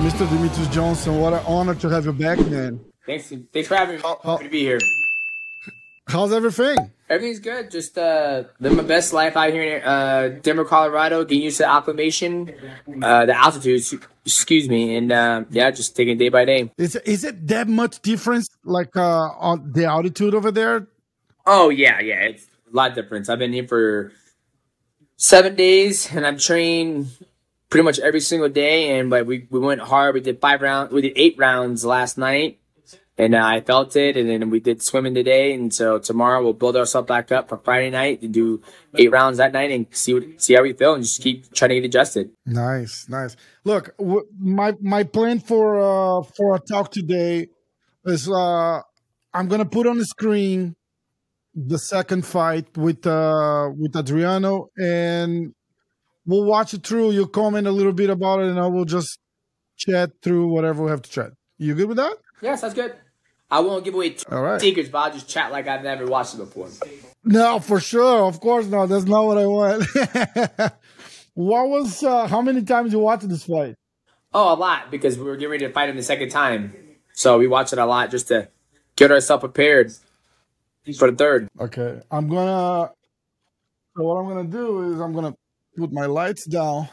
Mr. Demetrious Johnson, what an honor to have you back, man. Thanks, thanks for having me. Happy to be here. How's everything? Everything's good. Just uh, living my best life out here in uh, Denver, Colorado. Getting used to the acclimation, uh, the altitude. Excuse me, and uh, yeah, just taking it day by day. Is is it that much difference, like uh, on the altitude over there? Oh yeah, yeah, it's a lot difference. I've been here for seven days, and I've trained pretty much every single day. And but we we went hard. We did five rounds. We did eight rounds last night and uh, I felt it. And then we did swimming today, and so tomorrow we'll build ourselves back up for Friday night to do eight rounds that night and see what, see how we feel and just keep trying to get adjusted. Nice, nice. Look, w- my my plan for uh for a talk today is uh I'm gonna put on the screen the second fight with uh with Adriano and we'll watch it through. You'll comment a little bit about it, and I will just chat through whatever we have to chat. You good with that? Yes, that's good. I won't give away All right. secrets, but I'll just chat like I've never watched it before. No, for sure. Of course not. That's not what I want. what was uh, how many times you watched this fight? Oh, a lot because we were getting ready to fight him the second time, so we watched it a lot just to get ourselves prepared for the third. Okay, I'm gonna. So what I'm gonna do is I'm gonna put my lights down,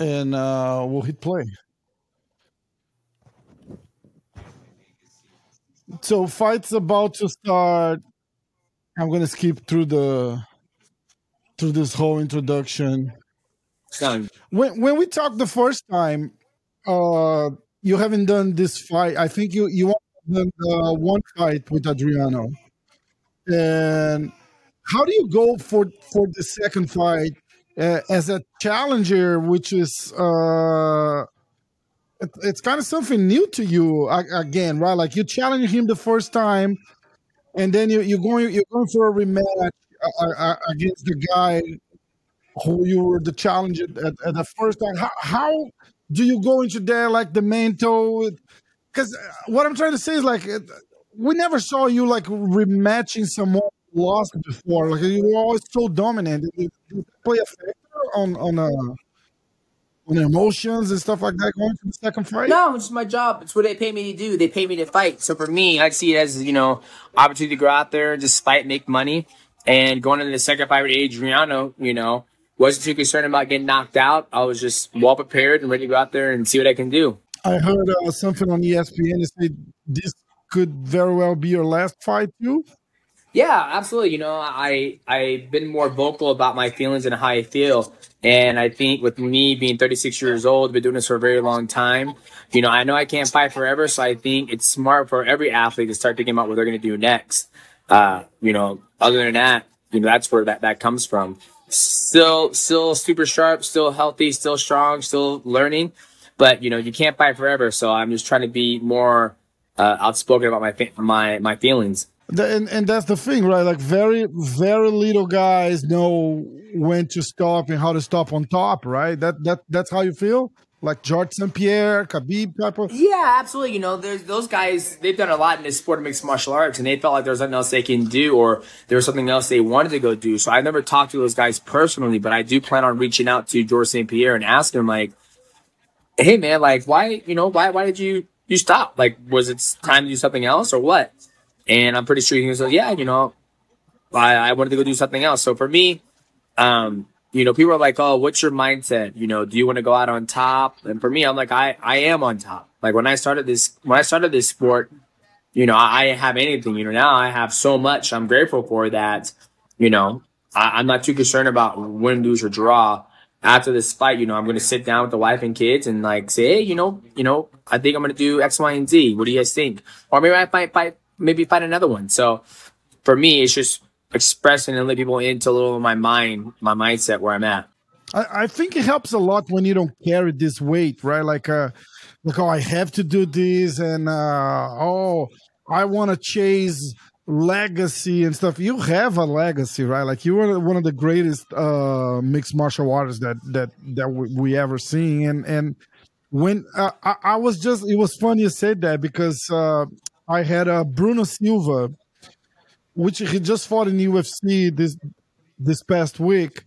and uh, we'll hit play. So fight's about to start. I'm gonna skip through the through this whole introduction. When when we talked the first time, uh, you haven't done this fight. I think you you done uh, one fight with Adriano. And how do you go for for the second fight uh, as a challenger, which is uh, it, it's kind of something new to you again, right? Like you challenge him the first time, and then you, you're going you're going for a rematch uh, uh, against the guy who you were the challenger at, at the first time. How, how do you go into there like the mental? Because what I'm trying to say is like we never saw you like rematching someone lost before. Like you were always so dominant. Did you play a factor on on uh, on emotions and stuff like that going to the second fight? No, it's my job. It's what they pay me to do. They pay me to fight. So for me, I see it as you know, opportunity to go out there, just fight, make money, and going into the second fight with Adriano, you know, wasn't too concerned about getting knocked out. I was just well prepared and ready to go out there and see what I can do. I heard uh, something on ESPN that said this could very well be your last fight too. Yeah, absolutely. You know, I I've been more vocal about my feelings and how I feel, and I think with me being 36 years old, been doing this for a very long time. You know, I know I can't fight forever, so I think it's smart for every athlete to start thinking about what they're going to do next. Uh, you know, other than that, you know, that's where that that comes from. Still, still super sharp, still healthy, still strong, still learning, but you know, you can't fight forever. So I'm just trying to be more uh, outspoken about my my my feelings. The, and and that's the thing, right? Like very very little guys know when to stop and how to stop on top, right? That that that's how you feel. Like George St. Pierre, Khabib type of. Yeah, absolutely. You know, those guys. They've done a lot in this sport of mixed martial arts, and they felt like there was else they can do, or there was something else they wanted to go do. So I never talked to those guys personally, but I do plan on reaching out to George St. Pierre and asking him, like, "Hey, man, like, why, you know, why, why did you you stop? Like, was it time to do something else, or what?" And I'm pretty sure he was like, "Yeah, you know, I, I wanted to go do something else." So for me, um, you know, people are like, "Oh, what's your mindset? You know, do you want to go out on top?" And for me, I'm like, I I am on top. Like when I started this when I started this sport, you know, I, I didn't have anything. You know, now I have so much. I'm grateful for that. You know, I, I'm not too concerned about win, lose, or draw. After this fight, you know, I'm going to sit down with the wife and kids and like say, hey, you know, you know, I think I'm going to do X, Y, and Z. What do you guys think? Or maybe I might fight, maybe find another one. So for me, it's just expressing and let people into a little of my mind, my mindset where I'm at. I, I think it helps a lot when you don't carry this weight, right? Like, uh, like oh, I have to do this, and uh, oh, I want to chase legacy and stuff. You have a legacy, right? Like you were one of the greatest uh, mixed martial artists that that that we, we ever seen, and and when uh, I, I was just, it was funny you said that because uh, I had uh, Bruno Silva, which he just fought in UFC this this past week,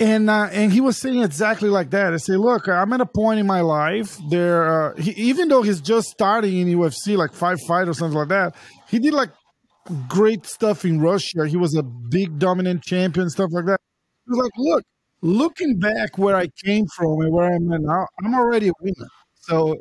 and uh, and he was saying exactly like that. I say, look, I'm at a point in my life there. Uh, he, even though he's just starting in UFC, like five fight or something like that, he did like great stuff in Russia. He was a big dominant champion, stuff like that. He was like, look, looking back where I came from and where I'm at now, I'm already a winner. So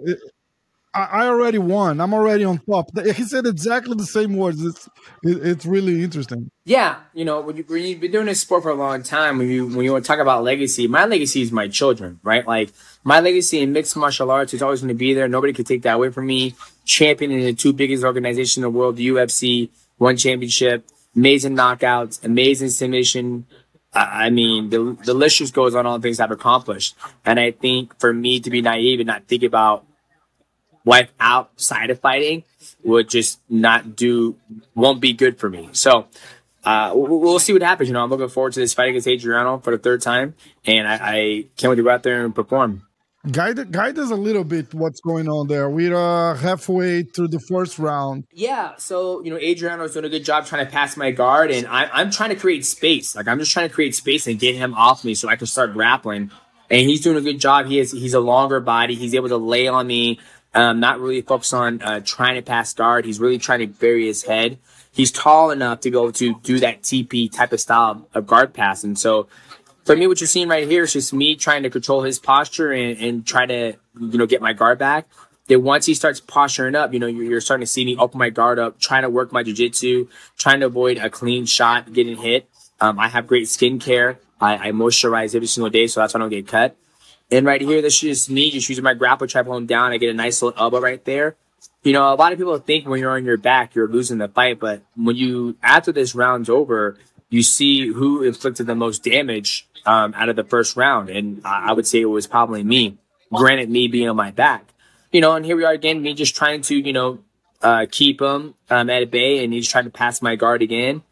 I, already won. I'm already on top. He said exactly the same words. It's it, it's really interesting. Yeah, you know, when, you, when you've been doing this sport for a long time, when you when you want to talk about legacy, my legacy is my children, right? Like my legacy in mixed martial arts is always going to be there. Nobody can take that away from me. Championing the two biggest organizations in the world, the UFC, one championship, amazing knockouts, amazing submission. I mean, the, the list just goes on all the things I've accomplished. And I think for me to be naive and not think about life outside of fighting would just not do, won't be good for me. So, uh, we'll see what happens. You know, I'm looking forward to this fight against Adriano for the third time, and I, I can't wait to go out there and perform. Guide, guide us a little bit what's going on there. We're uh, halfway through the first round. Yeah, so you know Adriano Adriano's doing a good job trying to pass my guard, and I, I'm trying to create space. Like I'm just trying to create space and get him off me so I can start grappling. And he's doing a good job. He has he's a longer body. He's able to lay on me. Um, not really focused on uh, trying to pass guard. He's really trying to bury his head. He's tall enough to be able to do that TP type of style of guard pass, and so for me, what you're seeing right here is just me trying to control his posture and, and try to, you know, get my guard back. Then once he starts posturing up, you know, you're, you're starting to see me open my guard up, trying to work my jujitsu, trying to avoid a clean shot getting hit. Um, I have great skin care. I, I moisturize every single day, so that's why I don't get cut. And right here, this is me just using my grapple trap home down. I get a nice little elbow right there. You know, a lot of people think when you're on your back, you're losing the fight, but when you, after this round's over, you see who inflicted the most damage um, out of the first round. And I would say it was probably me. Granted, me being on my back. You know, and here we are again, me just trying to, you know, uh, keep him um, at bay, and he's trying to pass my guard again.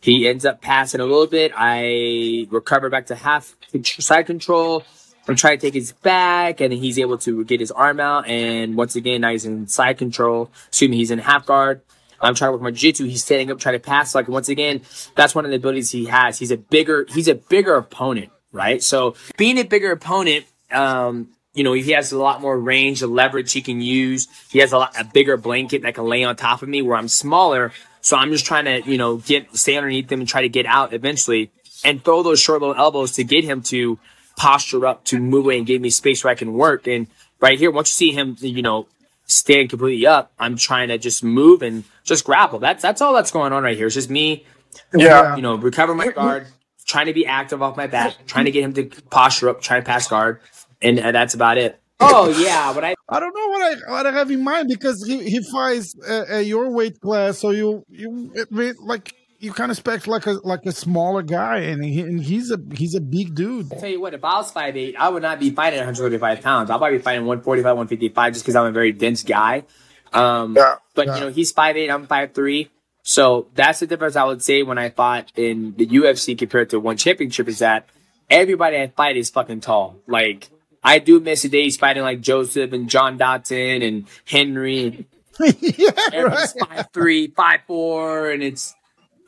He ends up passing a little bit. I recover back to half side control. I'm trying to take his back, and he's able to get his arm out. And once again, now he's in side control. Excuse me, he's in half guard. I'm trying to work my jiu-jitsu. He's standing up, trying to pass. Like once again, that's one of the abilities he has. He's a bigger, he's a bigger opponent, right? So being a bigger opponent, um, you know, he has a lot more range, of leverage he can use. He has a lot, a bigger blanket that can lay on top of me where I'm smaller. So I'm just trying to, you know, get, stay underneath him and try to get out eventually and throw those short little elbows to get him to posture up to move away and give me space where I can work. And right here, once you see him, you know, stand completely up. I'm trying to just move and just grapple. That's that's all that's going on right here. It's just me, yeah. you know, recover my guard, trying to be active off my back, trying to get him to posture up, trying to pass guard, and, and that's about it. Oh yeah, but I I don't know what I what I have in mind because he he fights uh, at, at your weight class, so you you like you kind of expect like a like a smaller guy, and, he, and he's a he's a big dude. I'll tell you what, if I was five eight, I would not be fighting 135 pounds. I'll probably be fighting 145, 155, just because I'm a very dense guy. Um, yeah, but yeah. you know, he's five eight, I'm five three. So that's the difference I would say when I fought in the UFC compared to one championship is that everybody I fight is fucking tall. Like I do miss the days fighting like Joseph and John Dodson and Henry. yeah, right. five three, five four, and it's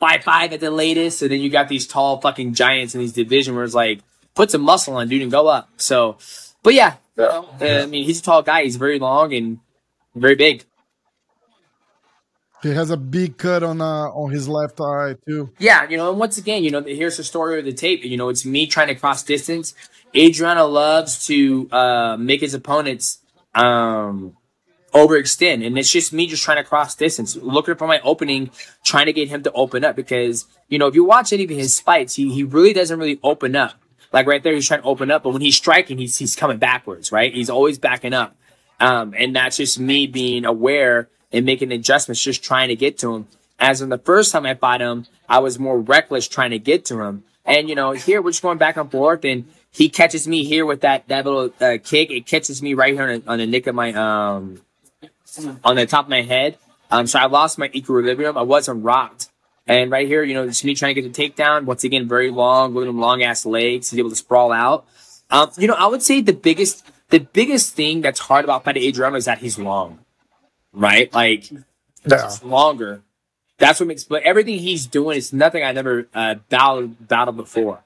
five five at the latest, and then you got these tall fucking giants in these division where it's like put some muscle on, dude, and go up. So, but yeah, yeah. Uh, I mean, he's a tall guy. He's very long and very big. He has a big cut on uh, on his left eye too. Yeah, you know, and once again, you know, here's the story of the tape. You know, it's me trying to cross distance. Adriano loves to uh, make his opponents um, overextend. And it's just me just trying to cross distance, looking for my opening, trying to get him to open up because, you know, if you watch any of his fights, he, he really doesn't really open up. Like right there, he's trying to open up, but when he's striking, he's, he's coming backwards, right? He's always backing up. Um, and that's just me being aware and making adjustments, just trying to get to him. As in the first time I fought him, I was more reckless trying to get to him. And, you know, here we're just going back and forth and he catches me here with that, that little, uh, kick. It catches me right here on, on the nick of my, um, on the top of my head. Um, so I lost my equilibrium. I wasn't rocked. And right here, you know, it's me trying to get the takedown. Once again, very long, with long ass legs. He's able to sprawl out. Um, you know, I would say the biggest, the biggest thing that's hard about fighting Adriano is that he's long. right? Like Yeah. it's longer. That's what makes. But everything he's doing is nothing I never uh, battled battled before,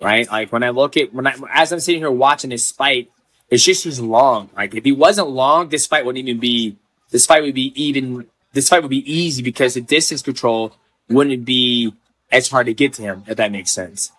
right? Like when I look at when I as I'm sitting here watching this fight, it's just he's long. Like if he wasn't long, this fight wouldn't even be. This fight would be even. This fight would be easy because the distance control wouldn't be as hard to get to him. If that makes sense.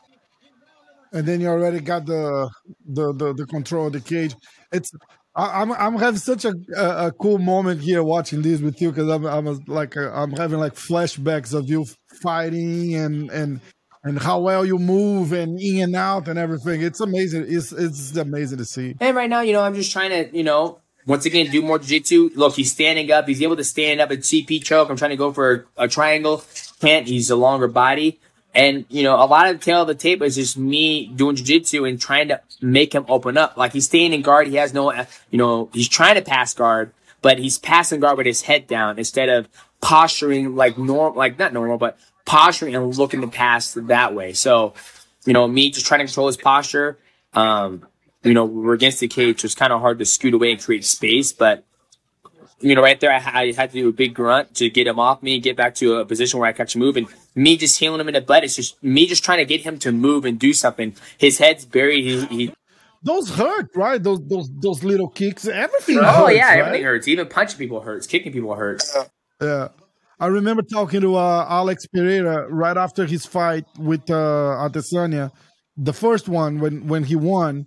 and then you already got the the the, the control of the cage. It's I, I'm I'm having such a, a, a cool moment here watching this with you because I'm I'm like uh, I'm having like flashbacks of you fighting and and and how well you move and in and out and everything. It's amazing. It's it's amazing to see. And right now, you know, I'm just trying to, you know, once again, do more jiu-jitsu. Look, he's standing up. He's able to stand up at CP choke. I'm trying to go for a, a triangle. Can't. He's a longer body. And, you know, a lot of the tail of the tape is just me doing jiu-jitsu and trying to make him open up. Like he's staying in guard. He has no, you know, he's trying to pass guard, but he's passing guard with his head down instead of posturing like normal, like not normal, but posturing and looking to pass that way. So, you know, me just trying to control his posture. Um, you know, we're against the cage, so it's kind of hard to scoot away and create space. But, you know, right there, I, I had to do a big grunt to get him off me, and get back to a position where I catch move. And me just healing him in the butt, it's just me just trying to get him to move and do something. His head's buried. He, he Those hurt, right? Those those those little kicks, everything. oh, hurts, yeah, right? everything hurts. Even punching people hurts. Kicking people hurts. Yeah. I remember talking to uh, Alex Pereira right after his fight with uh, Adesanya, the first one when when he won,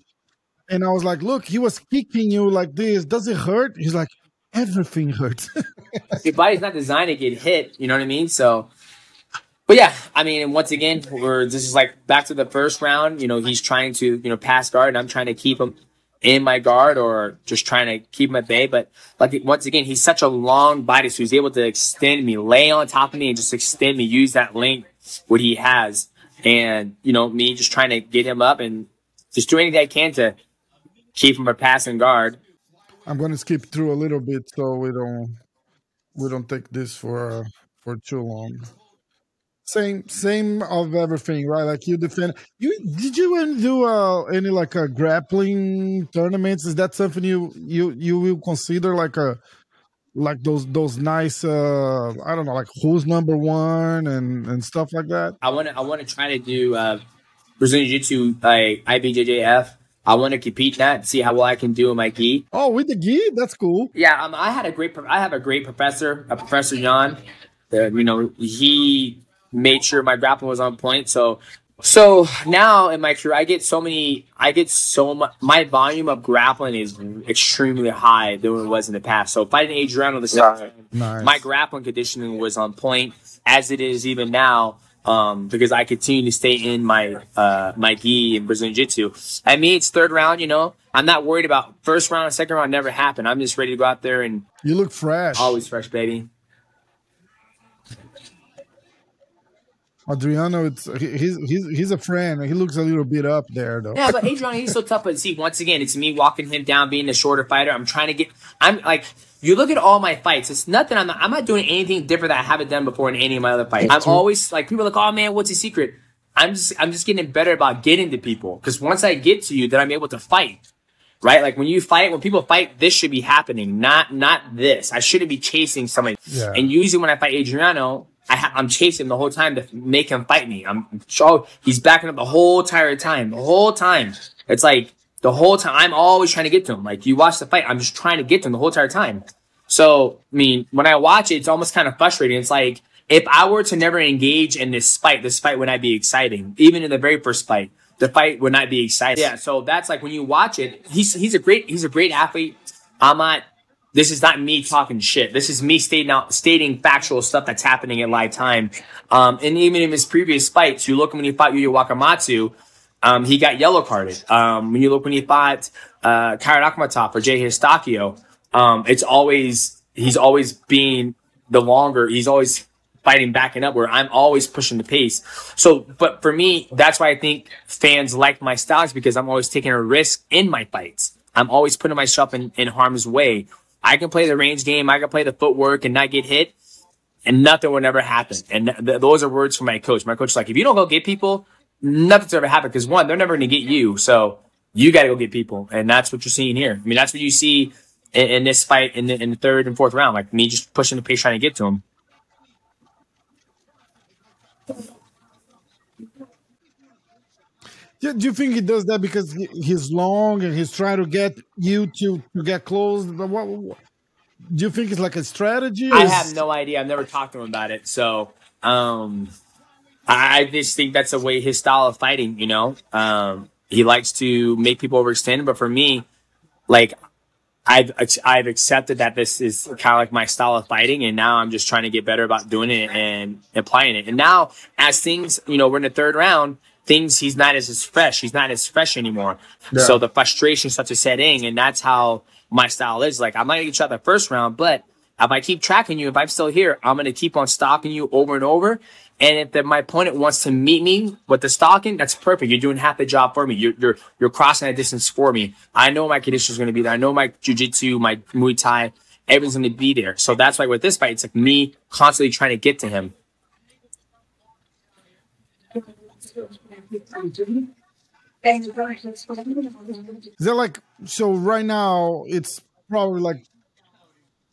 and I was like, "Look, he was kicking you like this. Does it hurt?" He's like, "Everything hurts." Your body's not designed to get hit. You know what I mean? So, but yeah, I mean, once again, we're this is like back to the first round. You know, he's trying to you know pass guard, and I'm trying to keep him in my guard or just trying to keep him at bay. But like once again, he's such a long body, so he's able to extend me, lay on top of me, and just extend me, use that length what he has, and you know me just trying to get him up and just do anything I can to keep him a passing guard. I'm gonna skip through a little bit so we don't we don't take this for uh, for too long. Same same of everything, right? Like you defend. You did you even do uh, any like a grappling tournaments? Is that something you you you will consider like a like those those nice uh I don't know like who's number one and and stuff like that? I want to I want to try to do uh, Brazilian Jiu Jitsu like IBJJF. I want to compete in that, and see how well I can do in my gi. Oh, with the gi, that's cool. Yeah, um, I had a great. pro- I have a great professor, a professor Jan. That you know he made sure my grappling was on point. So, so now in my career, I get so many. I get so much. My volume of grappling is extremely high than it was in the past. So fighting Adriano the second Nice. my grappling conditioning was on point as it is even now. Um, because I continue to stay in my uh my gi and Brazilian Jiu Jitsu. At me, it's third round. You know, I'm not worried about first round and second round. Never happen. I'm just ready to go out there and You look fresh. always fresh, baby. Adriano, it's he's he's he's a friend. He looks a little bit up there though. Yeah, but Adriano, he's so tough. But see, once again, it's me walking him down, being the shorter fighter. I'm trying to get. I'm like, you look at all my fights. It's nothing. I'm not, I'm not doing anything different that I haven't done before in any of my other fights. I'm always like people are like, oh man, what's the secret? I'm just I'm just getting better about getting to people because once I get to you, then I'm able to fight. Right, like when you fight, when people fight, this should be happening, not not this. I shouldn't be chasing somebody. Yeah. And usually when I fight Adriano, I I'm chasing the whole time to make him fight me. I'm oh, he's backing up the whole entire time, the whole time. It's like the whole time I'm always trying to get to him. Like you watch the fight, I'm just trying to get to him the whole entire time. So I mean, when I watch it, it's almost kind of frustrating. It's like if I were to never engage in this fight, this fight would not be exciting. Even in the very first fight, the fight would not be exciting. Yeah. So that's like when you watch it, he's he's a great he's a great athlete. I'm not this is not me talking shit. This is me stating out, stating factual stuff that's happening in live time. Um, and even in his previous fights, you look when he fought Yuya Wakamatsu, um, he got yellow carded. Um, when you look when he fought, uh, Kairat Akhmetov or Geje Eustaquio, um, it's always, he's always being the longer, he's always fighting backing up where I'm always pushing the pace. So, but for me, that's why I think fans like my styles because I'm always taking a risk in my fights. I'm always putting myself in, in harm's way. I can play the range game. I can play the footwork and not get hit and nothing will ever happen. And th- those are words from my coach. My coach is like, if you don't go get people, nothing's ever happen. Cause one, they're never going to get you. So you got to go get people. And that's what you're seeing here. I mean, that's what you see in, in this fight in the, in the third and fourth round. Like me just pushing the pace, trying to get to him. Do you think he does that because he- he's long and he's trying to get you to, to get close? But what, what- do you think it's like a strategy? I have no idea. I've never talked to him about it. So, um, I I just think that's the way his style of fighting, you know, um, he likes to make people overextend. But for me, like, I've, I've accepted that this is kind of like my style of fighting. And now I'm just trying to get better about doing it and applying it. And now as things, you know, we're in the third round, things, he's not as, as fresh. He's not as fresh anymore. Yeah. So the frustration starts to set in. And that's how my style is. Like, I'm not going to get you out the first round, but if I keep tracking you, if I'm still here, I'm going to keep on stalking you over and over. And if the, my opponent wants to meet me with the stalking, that's perfect. You're doing half the job for me. You're you're, you're crossing that distance for me. I know my condition is going to be there. I know my jujitsu, my Muay Thai, everything's going to be there. So that's why with this fight, it's like me constantly trying to get to him. That like so? Right now, it's probably like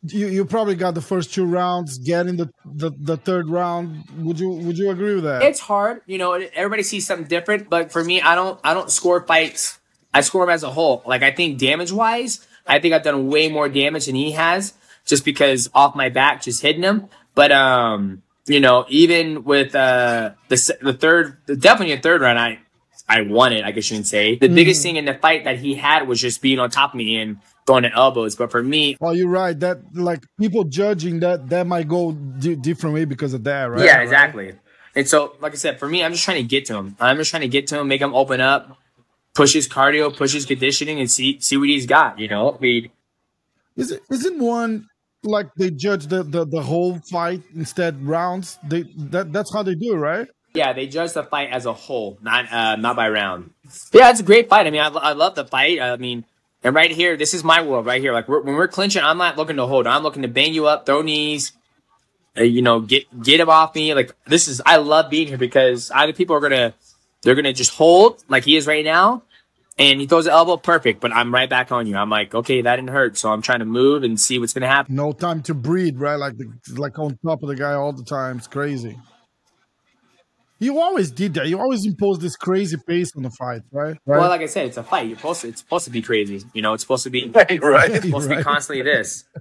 you, you probably got the first two rounds, getting the, the the third round. Would you would you agree with that? It's hard, you know. Everybody sees something different, but for me, I don't. I don't score fights. I score them as a whole. Like I think damage wise, I think I've done way more damage than he has, just because off my back, just hitting him. But um, you know, even with uh the the third, definitely a third round, I I won it. I guess you can say the biggest thing in the fight that he had was just being on top of me and throwing the elbows. But for me, well, you're right. That like people judging that that might go di- different way because of that, right? Yeah, exactly. And so, like I said, for me, I'm just trying to get to him. I'm just trying to get to him, make him open up, push his cardio, push his conditioning, and see see what he's got. You know, I mean, Is it isn't one like they judge the, the the whole fight instead rounds? They that that's how they do right? yeah, they judge the fight as a whole, not uh, not by round. Yeah, it's a great fight. I mean, I, I love the fight. I mean, and right here, this is my world right here. Like we're, when we're clinching, I'm not looking to hold. I'm looking to bang you up, throw knees. Uh, you know, get get him off me. Like this is, I love being here because either people are gonna, they're gonna just hold like he is right now, and he throws the elbow perfect, but I'm right back on you. I'm like, okay, that didn't hurt, so I'm trying to move and see what's gonna happen. No time to breathe, right? Like the, like on top of the guy all the time. It's crazy. You always did that. You always imposed this crazy pace on the fight, right? Right. Well, like I said, it's a fight. You're supposed to, it's supposed to be crazy. You know, it's supposed to be Right, right. it's supposed to be Right. constantly this.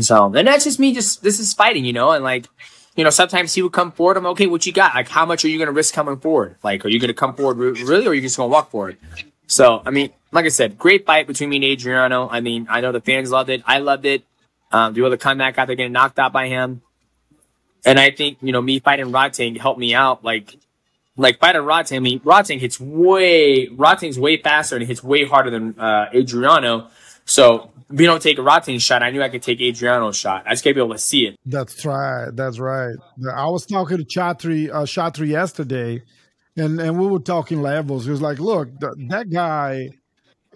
So and that's just me. Just this is fighting, you know, and like, you know, sometimes he would come forward. I'm okay. What you got? Like, how much are you going to risk coming forward? Like, are you going to come forward really, or are you just going to walk forward? So, I mean, like I said, great fight between me and Adriano. I mean, I know the fans loved it. I loved it. Um, the other comeback after getting knocked out by him, and I think you know me fighting Rodtang helped me out. Like, like fighting Rodtang. I mean, Rodtang hits way Rodtang's way faster and hits way harder than uh, Adriano. So you don't take a Rodtang shot, I knew I could take Adriano's shot. I just gotta be able to see it. That's right. That's right. I was talking to Chatri, uh, Chatri yesterday, and, and we were talking levels. He was like, "Look, th- that guy,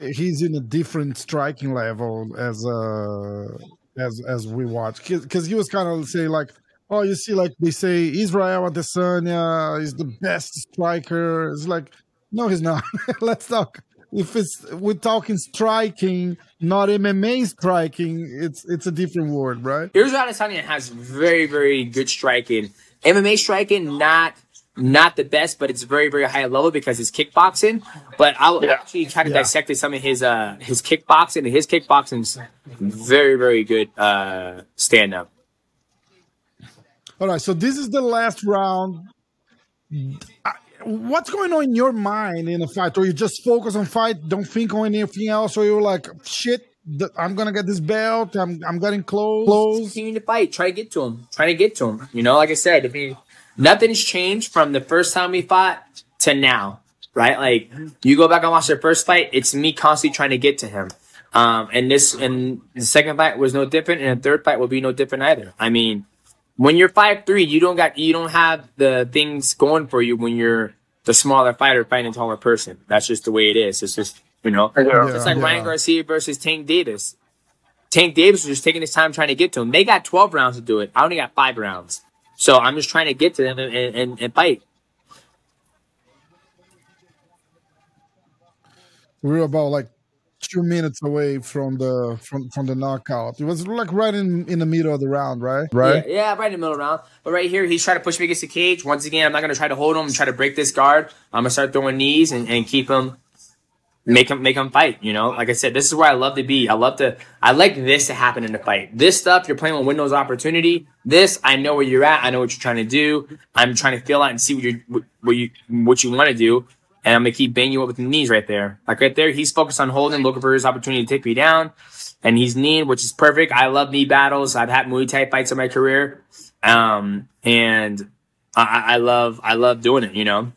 he's in a different striking level as uh as as we watch." Because he was kind of saying like, "Oh, you see, like they say Israel Adesanya is the best striker." It's like, no, he's not. Let's talk. If it's we're talking striking, not MMA striking, it's it's a different word, right? Here's what Adesanya has very, very good striking. MMA striking, not not the best, but it's very, very high level because it's kickboxing. But I'll Yeah. actually kind of Yeah. dissected some of his uh his kickboxing and his kickboxing's very, very good uh stand up. All right, so this is the last round. What's going on in your mind in a fight? Or you just focus on fight, don't think on anything else, or you're like, shit, I'm gonna get this belt. I'm I'm getting close. close. continue to fight. Try to get to him. Try to get to him. You know, like I said, if he, nothing's changed from the first time we fought to now, right? Like you go back and watch the first fight, it's me constantly trying to get to him. Um, and this and the second fight was no different, and the third fight will be no different either. I mean, when you're five three, you don't got you don't have the things going for you when you're the smaller fighter fighting a taller person. That's just the way it is. It's just you know, Yeah. it's like Yeah. Ryan Garcia versus Tank Davis. Tank Davis was just taking his time trying to get to him. They got 12 rounds to do it. I only got five rounds. So I'm just trying to get to them and, and, and fight. We're about like two minutes away from the from from the knockout. It was like right in in the middle of the round, right? Right. Yeah, yeah, right in the middle of the round. But right here, he's trying to push me against the cage. Once again, I'm not gonna try to hold him and try to break this guard. I'm gonna start throwing knees and, and keep him make him make him fight. You know, like I said, this is where I love to be. I love to. I like this to happen in the fight. This stuff you're playing with Windows opportunity. This I know where you're at. I know what you're trying to do. I'm trying to feel out and see what you what you what you want to do. And I'm gonna keep banging you up with the knees right there. Like right there, he's focused on holding, looking for his opportunity to take me down. And he's knee, which is perfect. I love knee battles. I've had Muay Thai fights in my career. Um, and I, I love, I love doing it, you know?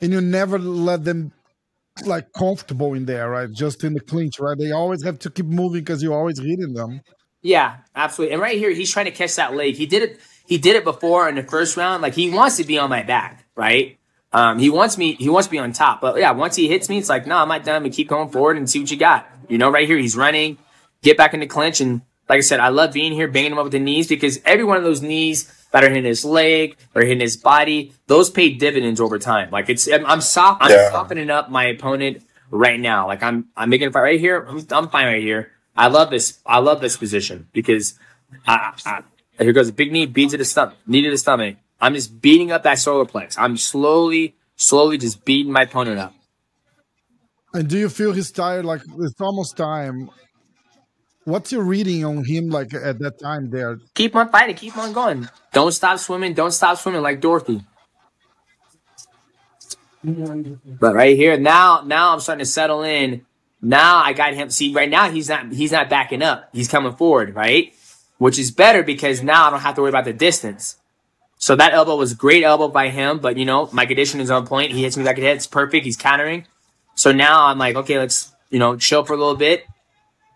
And you never let them like comfortable in there, right? Just in the clinch, right? They always have to keep moving because you're always hitting them. Yeah, absolutely. And right here, he's trying to catch that leg. He did it. He did it before in the first round. Like he wants to be on my back, right? Um, he wants me. He wants to be on top. But yeah, once he hits me, it's like, no, I'm not done. We keep going forward and see what you got. You know, right here, he's running. Get back in the clinch, and like I said, I love being here, banging him up with the knees because every one of those knees that are hitting his leg or hitting his body, those pay dividends over time. Like it's, I'm, I'm soft, I'm yeah. softening up my opponent right now. Like I'm, I'm making a fight right here. I'm, I'm fine right here. I love this. I love this position because I, I, here goes a big knee, beat to the stomach, knee to the stomach. I'm just beating up that solar plex. I'm slowly, slowly just beating my opponent up. And do you feel he's tired? Like it's almost time. What's your reading on him like at that time there? Keep on fighting, keep on going. Don't stop swimming, don't stop swimming like Dorothy. But right here, now, now I'm starting to settle in. Now I got him. See, right now he's not he's not backing up. He's coming forward, right? Which is better because now I don't have to worry about the distance. So that elbow was great elbow by him, but you know, my condition is on point. He hits me like at head. It's perfect. He's countering. So now I'm like, okay, let's, you know, chill for a little bit.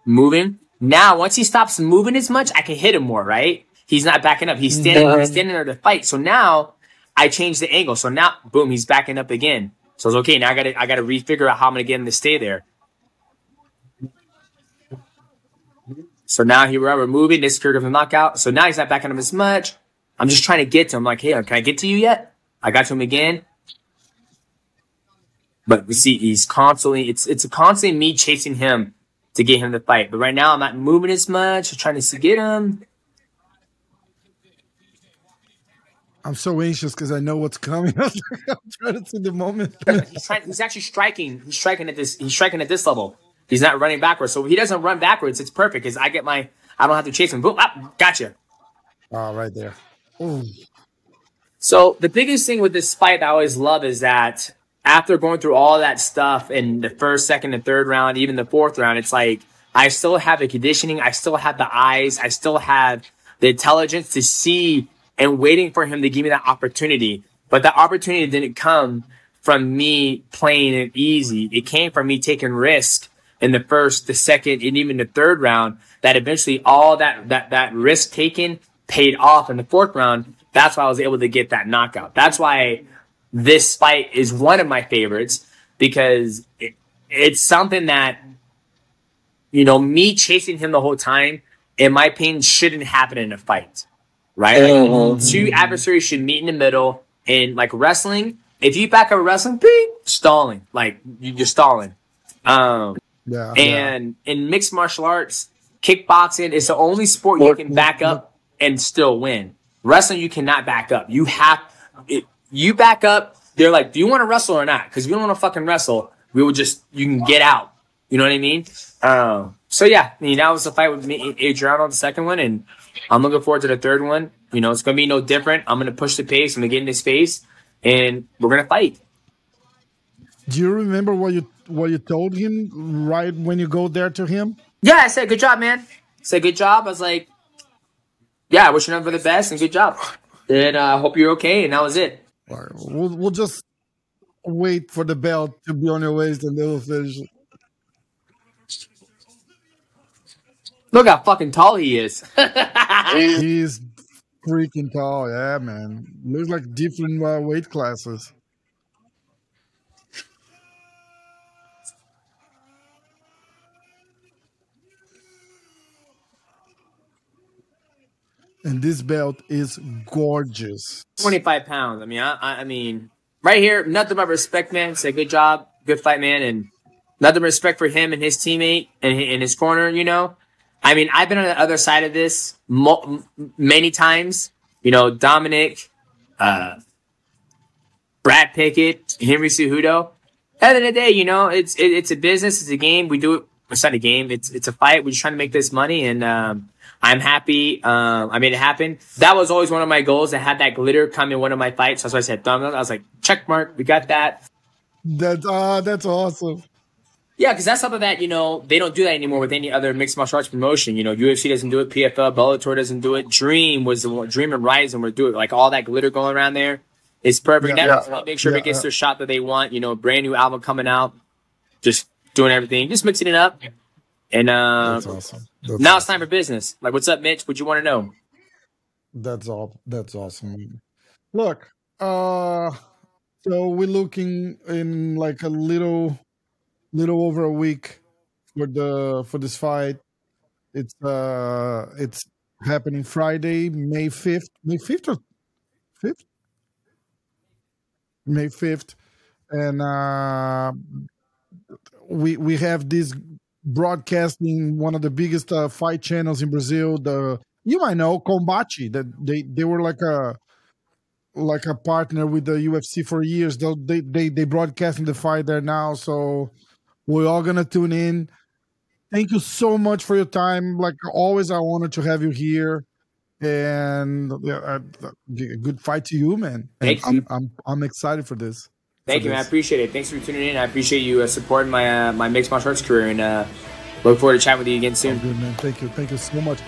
Moving. Now, once he stops moving as much, I can hit him more, right? He's not backing up. He's standing, he's standing there to fight. So now I change the angle. So now, boom, he's backing up again. So it's okay. Now I gotta, I gotta refigure out how I'm gonna get him to stay there. So now are, we're moving. This is of a knockout. So now he's not backing up as much. I'm just trying to get to him. Like, hey, can I get to you yet? I got to him again. But we see he's constantly, it's, it's constantly me chasing him to get him to fight. But right now I'm not moving as much. I'm trying to get him. I'm so anxious because I know what's coming. I'm trying to see the moment. he's, trying, he's actually striking. He's striking at this. He's striking at this level. He's not running backwards. So he doesn't run backwards. It's perfect because I get my. I don't have to chase him. Boom! Ah, gotcha. Oh, right there. Ooh. So the biggest thing with this fight I always love is that after going through all that stuff in the first, second, and third round, even the fourth round, it's like I still have the conditioning. I still have the eyes. I still have the intelligence to see and waiting for him to give me that opportunity. But that opportunity didn't come from me playing it easy. It came from me taking risk in the first, the second, and even the third round that eventually all that, that, that risk taken paid off in the fourth round. That's why I was able to get that knockout. That's why this fight is one of my favorites because it, it's something that, you know, me chasing him the whole time, in my opinion, shouldn't happen in a fight right? Like, mm-hmm. Two adversaries should meet in the middle. And like wrestling, if you back up wrestling, beep, stalling, like you're stalling. Um, yeah, and yeah. in mixed martial arts, kickboxing is the only sport you can back up and still win. Wrestling, you cannot back up. You have, it, you back up. They're like, do you want to wrestle or not? Because we don't want to fucking wrestle. We will just, you can get out. You know what I mean? Um, so yeah, I mean, that was the fight with me, Adriano, the second one, and I'm looking forward to the third one. You know, it's gonna be no different. I'm gonna push the pace. I'm gonna get in his face, and we're gonna fight. Do you remember what you what you told him right when you go there to him? Yeah, I said, "Good job, man." I said, "Good job." I was like, "Yeah, I wish you nothing for the best and good job." And I uh, hope you're okay. And that was it. Right. We'll we'll just wait for the belt to be on your waist, and they will finish. Look how fucking tall he is. He's freaking tall. Yeah, man. Looks like different uh, weight classes. And this belt is gorgeous. 25 pounds. I mean, I, I mean, right here, nothing but respect, man. Say good job, good fight, man. And nothing but respect for him and his teammate and in his corner. You know, I mean, I've been on the other side of this mo- many times. You know, Dominic, uh, Brad Pickett, Henry Cejudo. At the end of the day, you know, it's it, it's a business, it's a game. We do it. It's not a game. It's it's a fight. We're just trying to make this money, and um, I'm happy. Um, I made it happen. That was always one of my goals. I had that glitter come in one of my fights. That's why I said thumb up. I was like, check mark. We got that. That's uh, that's awesome. Yeah, because that's something that you know they don't do that anymore with any other mixed martial arts promotion. You know, UFC doesn't do it, PFL, Bellator doesn't do it. Dream was the one, Dream and Rizin were doing it. Like all that glitter going around there is perfect. Yeah, now yeah, make sure yeah, it gets yeah. their shot that they want. You know, brand new album coming out, just doing everything, just mixing it up. And uh, That's awesome. That's now it's time for business. Like, what's up, Mitch? What you want to know? That's all. That's awesome. Look, uh, so we're looking in like a little, little over a week for the for this fight. It's uh, it's happening Friday, May fifth, May fifth or fifth, May fifth, and uh, we we have this broadcasting one of the biggest uh, fight channels in Brazil. The you might know Combate that they they were like a like a partner with the UFC for years. They they they, they broadcasting the fight there now, so we're all gonna tune in. Thank you so much for your time. Like always, I wanted to have you here, and yeah, uh, good fight to you, man. Thank I'm, you. I'm I'm excited for this. Thank for you, man. I appreciate it. Thanks for tuning in. I appreciate you uh, supporting my uh, my mixed martial arts career, and uh, look forward to chatting with you again soon. Good man. Thank you. Thank you so much.